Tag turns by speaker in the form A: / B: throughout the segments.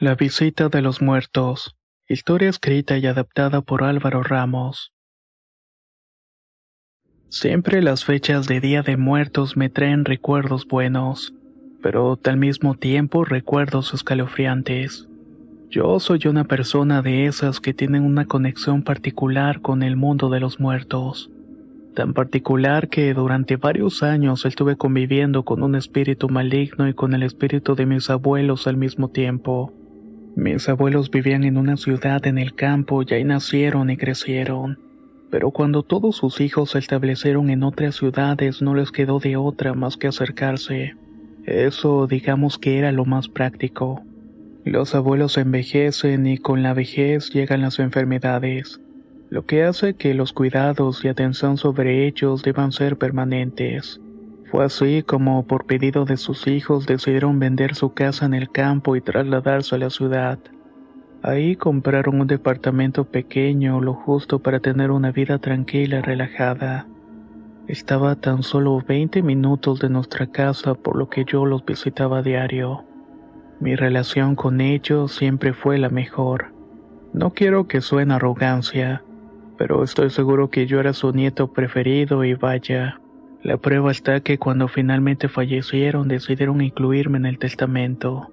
A: La visita de los muertos. Historia escrita y adaptada por Álvaro Ramos. Siempre las fechas de Día de Muertos me traen recuerdos buenos, pero al mismo tiempo recuerdos escalofriantes. Yo soy una persona de esas que tienen una conexión particular con el mundo de los muertos. Tan particular que durante varios años estuve conviviendo con un espíritu maligno y con el espíritu de mis abuelos al mismo tiempo. Mis abuelos vivían en una ciudad en el campo y ahí nacieron y crecieron. Pero cuando todos sus hijos se establecieron en otras ciudades no les quedó de otra más que acercarse. Eso digamos que era lo más práctico. Los abuelos envejecen y con la vejez llegan las enfermedades, lo que hace que los cuidados y atención sobre ellos deban ser permanentes. Fue así como, por pedido de sus hijos, decidieron vender su casa en el campo y trasladarse a la ciudad. Ahí compraron un departamento pequeño, lo justo para tener una vida tranquila y relajada. Estaba tan solo 20 minutos de nuestra casa, por lo que yo los visitaba a diario. Mi relación con ellos siempre fue la mejor. No quiero que suene arrogancia, pero estoy seguro que yo era su nieto preferido y vaya. La prueba está que cuando finalmente fallecieron decidieron incluirme en el testamento.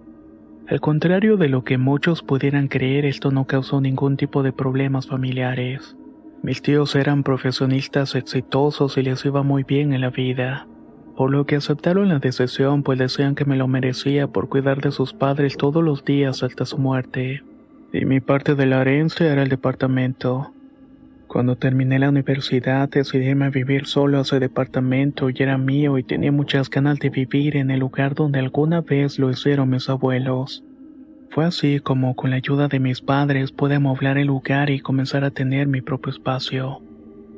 A: Al contrario de lo que muchos pudieran creer, esto no causó ningún tipo de problemas familiares. Mis tíos eran profesionistas exitosos y les iba muy bien en la vida, por lo que aceptaron la decisión pues decían que me lo merecía por cuidar de sus padres todos los días hasta su muerte. Y mi parte de la herencia era el departamento. Cuando terminé la universidad decidí irme a vivir solo a ese departamento y era mío y tenía muchas ganas de vivir en el lugar donde alguna vez lo hicieron mis abuelos. Fue así como con la ayuda de mis padres pude amoblar el lugar y comenzar a tener mi propio espacio.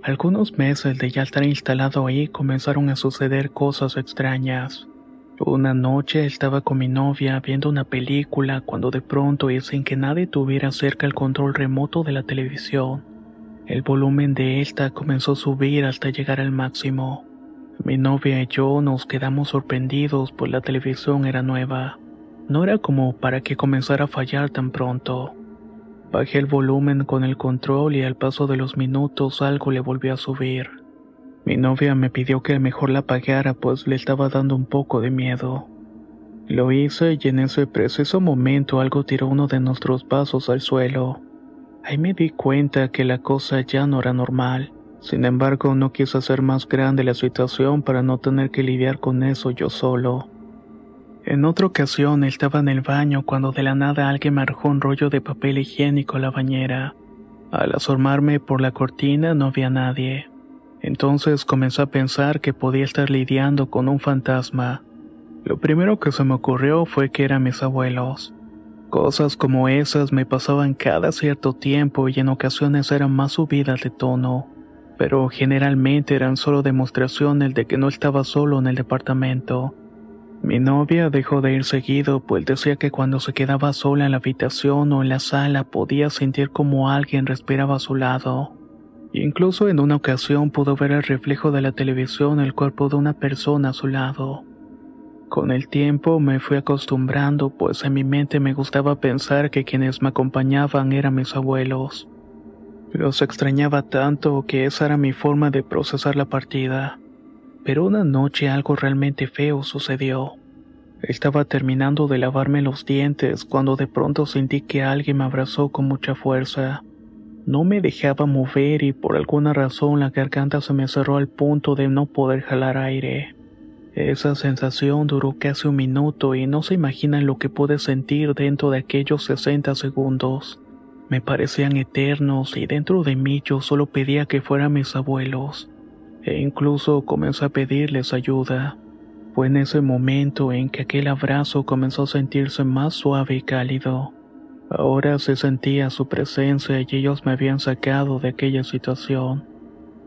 A: Algunos meses de ya estar instalado ahí comenzaron a suceder cosas extrañas. Una noche estaba con mi novia viendo una película cuando de pronto y sin que nadie tuviera cerca el control remoto de la televisión, el volumen de esta comenzó a subir hasta llegar al máximo. Mi novia y yo nos quedamos sorprendidos pues la televisión era nueva. No era como para que comenzara a fallar tan pronto. Bajé el volumen con el control y al paso de los minutos algo le volvió a subir. Mi novia me pidió que mejor la apagara pues le estaba dando un poco de miedo. Lo hice y en ese preciso momento algo tiró uno de nuestros vasos al suelo. Ahí me di cuenta que la cosa ya no era normal. Sin embargo, no quise hacer más grande la situación para no tener que lidiar con eso yo solo. En otra ocasión estaba en el baño cuando de la nada alguien me arrojó un rollo de papel higiénico a la bañera. Al asomarme por la cortina no había nadie. Entonces comencé a pensar que podía estar lidiando con un fantasma. Lo primero que se me ocurrió fue que eran mis abuelos. Cosas como esas me pasaban cada cierto tiempo y en ocasiones eran más subidas de tono, pero generalmente eran solo demostraciones de que no estaba solo en el departamento. Mi novia dejó de ir seguido, pues decía que cuando se quedaba sola en la habitación o en la sala podía sentir como alguien respiraba a su lado. Incluso en una ocasión pudo ver el reflejo de la televisión el cuerpo de una persona a su lado. Con el tiempo me fui acostumbrando, pues en mi mente me gustaba pensar que quienes me acompañaban eran mis abuelos. Los extrañaba tanto que esa era mi forma de procesar la partida. Pero una noche algo realmente feo sucedió. Estaba terminando de lavarme los dientes cuando de pronto sentí que alguien me abrazó con mucha fuerza. No me dejaba mover y por alguna razón la garganta se me cerró al punto de no poder jalar aire. Esa sensación duró casi un minuto y no se imaginan lo que pude sentir dentro de aquellos 60 segundos. Me parecían eternos y dentro de mí yo solo pedía que fueran mis abuelos. E incluso comencé a pedirles ayuda. Fue en ese momento en que aquel abrazo comenzó a sentirse más suave y cálido. Ahora se sentía su presencia y ellos me habían sacado de aquella situación.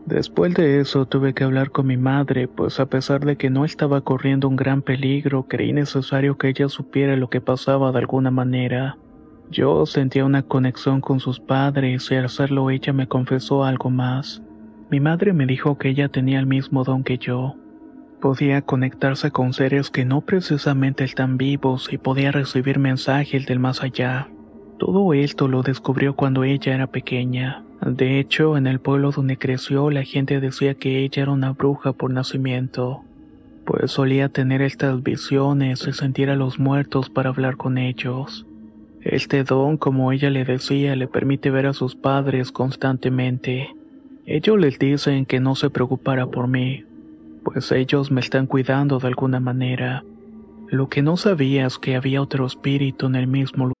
A: Después de eso tuve que hablar con mi madre, pues a pesar de que no estaba corriendo un gran peligro, creí necesario que ella supiera lo que pasaba de alguna manera. Yo sentía una conexión con sus padres y al hacerlo ella me confesó algo más. Mi madre me dijo que ella tenía el mismo don que yo. Podía conectarse con seres que no precisamente están vivos y podía recibir mensajes del más allá. Todo esto lo descubrió cuando ella era pequeña. De hecho, en el pueblo donde creció la gente decía que ella era una bruja por nacimiento, pues solía tener estas visiones y sentir a los muertos para hablar con ellos. Este don, como ella le decía, le permite ver a sus padres constantemente. Ellos les dicen que no se preocupara por mí, pues ellos me están cuidando de alguna manera. Lo que no sabía es que había otro espíritu en el mismo lugar.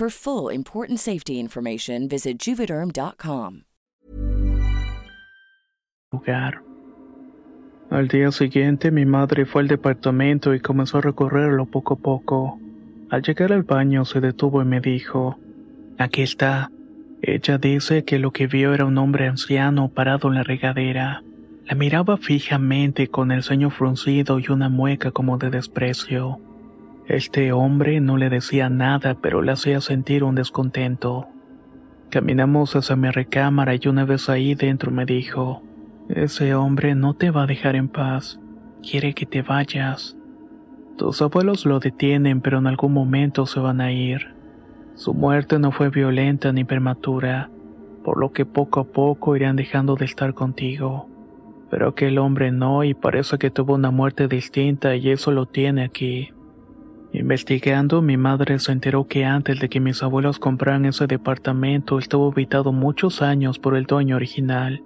B: For full important safety information, visit juvederm.com.
A: lugar. Al día siguiente mi madre fue al departamento y comenzó a recorrerlo poco a poco. Al llegar al baño se detuvo y me dijo, Aquí está. Ella dice que lo que vio era un hombre anciano parado en la regadera. La miraba fijamente con el ceño fruncido y una mueca como de desprecio. Este hombre no le decía nada, pero le hacía sentir un descontento. Caminamos hacia mi recámara y una vez ahí dentro me dijo, ese hombre no te va a dejar en paz, quiere que te vayas. Tus abuelos lo detienen, pero en algún momento se van a ir. Su muerte no fue violenta ni prematura, por lo que poco a poco irán dejando de estar contigo. Pero aquel hombre no y parece que tuvo una muerte distinta y eso lo tiene aquí. Investigando, mi madre se enteró que antes de que mis abuelos compraran ese departamento estuvo habitado muchos años por el dueño original,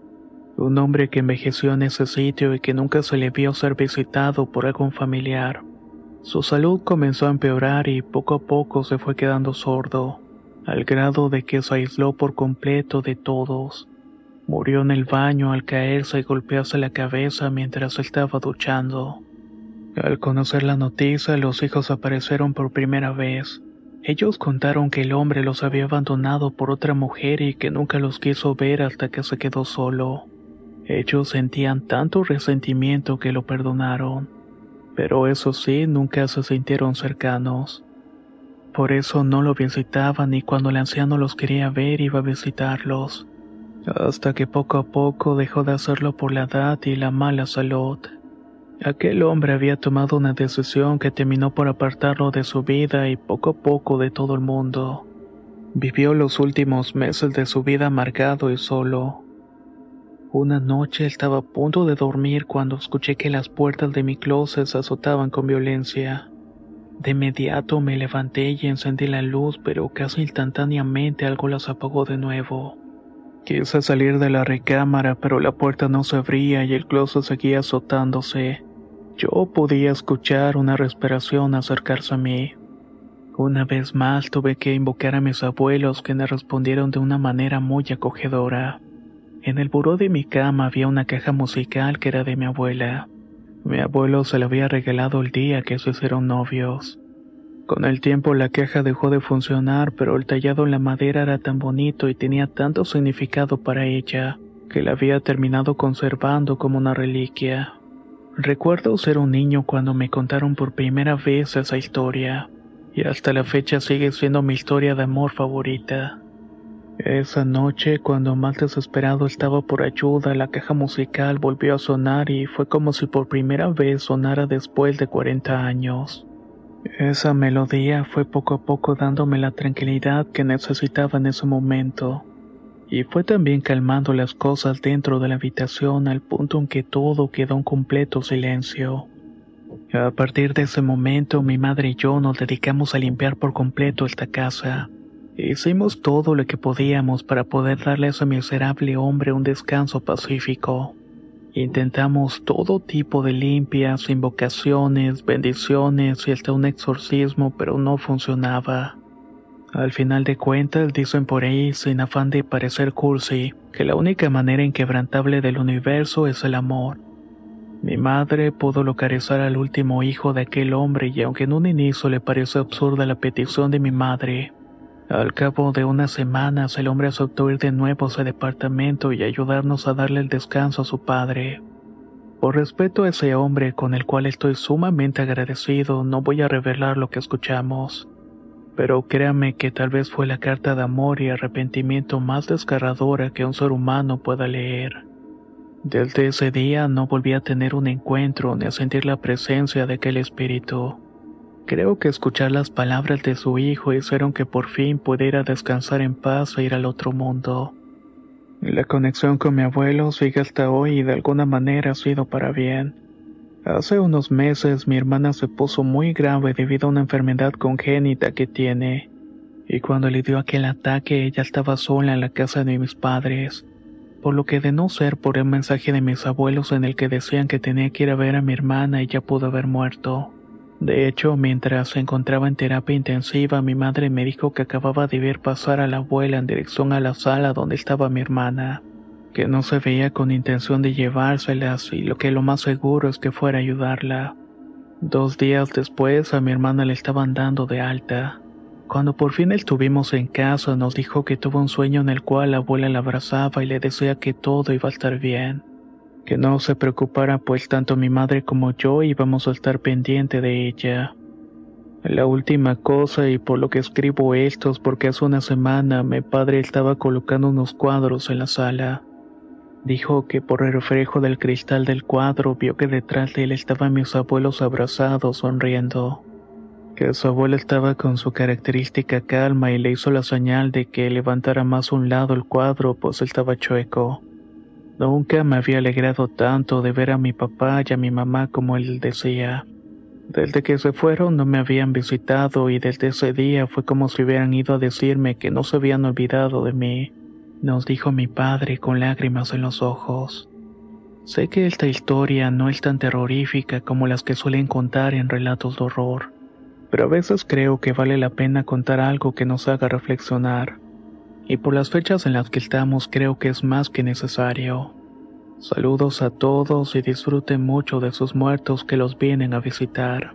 A: un hombre que envejeció en ese sitio y que nunca se le vio ser visitado por algún familiar. Su salud comenzó a empeorar y poco a poco se fue quedando sordo, al grado de que se aisló por completo de todos. Murió en el baño al caerse y golpearse la cabeza mientras estaba duchando. Al conocer la noticia, los hijos aparecieron por primera vez. Ellos contaron que el hombre los había abandonado por otra mujer y que nunca los quiso ver hasta que se quedó solo. Ellos sentían tanto resentimiento que lo perdonaron, pero eso sí, nunca se sintieron cercanos. Por eso no lo visitaban y cuando el anciano los quería ver iba a visitarlos, hasta que poco a poco dejó de hacerlo por la edad y la mala salud. Aquel hombre había tomado una decisión que terminó por apartarlo de su vida y poco a poco de todo el mundo. Vivió los últimos meses de su vida amargado y solo. Una noche estaba a punto de dormir cuando escuché que las puertas de mi closet se azotaban con violencia. De inmediato me levanté y encendí la luz, pero casi instantáneamente algo las apagó de nuevo. Quise salir de la recámara, pero la puerta no se abría y el closet seguía azotándose. Yo podía escuchar una respiración acercarse a mí. Una vez más tuve que invocar a mis abuelos que me respondieron de una manera muy acogedora. En el buró de mi cama había una caja musical que era de mi abuela. Mi abuelo se la había regalado el día que se hicieron novios. Con el tiempo la caja dejó de funcionar, pero el tallado en la madera era tan bonito y tenía tanto significado para ella, que la había terminado conservando como una reliquia. Recuerdo ser un niño cuando me contaron por primera vez esa historia, y hasta la fecha sigue siendo mi historia de amor favorita. Esa noche, cuando más desesperado estaba por ayuda, la caja musical volvió a sonar y fue como si por primera vez sonara después de 40 años. Esa melodía fue poco a poco dándome la tranquilidad que necesitaba en ese momento, y fue también calmando las cosas dentro de la habitación al punto en que todo quedó en completo silencio. A partir de ese momento mi madre y yo nos dedicamos a limpiar por completo esta casa. Hicimos todo lo que podíamos para poder darle a ese miserable hombre un descanso pacífico. Intentamos todo tipo de limpias, invocaciones, bendiciones y hasta un exorcismo, pero no funcionaba. Al final de cuentas, dicen por ahí, sin afán de parecer cursi, que la única manera inquebrantable del universo es el amor. Mi madre pudo localizar al último hijo de aquel hombre y aunque en un inicio le pareció absurda la petición de mi madre, al cabo de unas semanas el hombre aceptó ir de nuevo a su departamento y ayudarnos a darle el descanso a su padre. Por respeto a ese hombre con el cual estoy sumamente agradecido, no voy a revelar lo que escuchamos. Pero créame que tal vez fue la carta de amor y arrepentimiento más desgarradora que un ser humano pueda leer. Desde ese día no volví a tener un encuentro ni a sentir la presencia de aquel espíritu. Creo que escuchar las palabras de su hijo hicieron que por fin pudiera descansar en paz e ir al otro mundo. La conexión con mi abuelo sigue hasta hoy y de alguna manera ha sido para bien. Hace unos meses mi hermana se puso muy grave debido a una enfermedad congénita que tiene, y cuando le dio aquel ataque ella estaba sola en la casa de mis padres, por lo que de no ser por el mensaje de mis abuelos en el que decían que tenía que ir a ver a mi hermana ella pudo haber muerto. De hecho, mientras se encontraba en terapia intensiva, mi madre me dijo que acababa de ver pasar a la abuela en dirección a la sala donde estaba mi hermana, que no se veía con intención de llevárselas y lo que lo más seguro es que fuera a ayudarla. Dos días después a mi hermana le estaban dando de alta. Cuando por fin estuvimos en casa nos dijo que tuvo un sueño en el cual la abuela la abrazaba y le decía que todo iba a estar bien que no se preocupara pues tanto mi madre como yo íbamos a estar pendiente de ella. La última cosa y por lo que escribo esto es porque hace una semana mi padre estaba colocando unos cuadros en la sala. Dijo que por el reflejo del cristal del cuadro vio que detrás de él estaban mis abuelos abrazados sonriendo. Que su abuelo estaba con su característica calma y le hizo la señal de que levantara más un lado el cuadro pues estaba chueco. Nunca me había alegrado tanto de ver a mi papá y a mi mamá como él decía. Desde que se fueron no me habían visitado y desde ese día fue como si hubieran ido a decirme que no se habían olvidado de mí, nos dijo mi padre con lágrimas en los ojos. Sé que esta historia no es tan terrorífica como las que suelen contar en relatos de horror, pero a veces creo que vale la pena contar algo que nos haga reflexionar y por las fechas en las que estamos creo que es más que necesario. Saludos a todos y disfruten mucho de sus muertos que los vienen a visitar.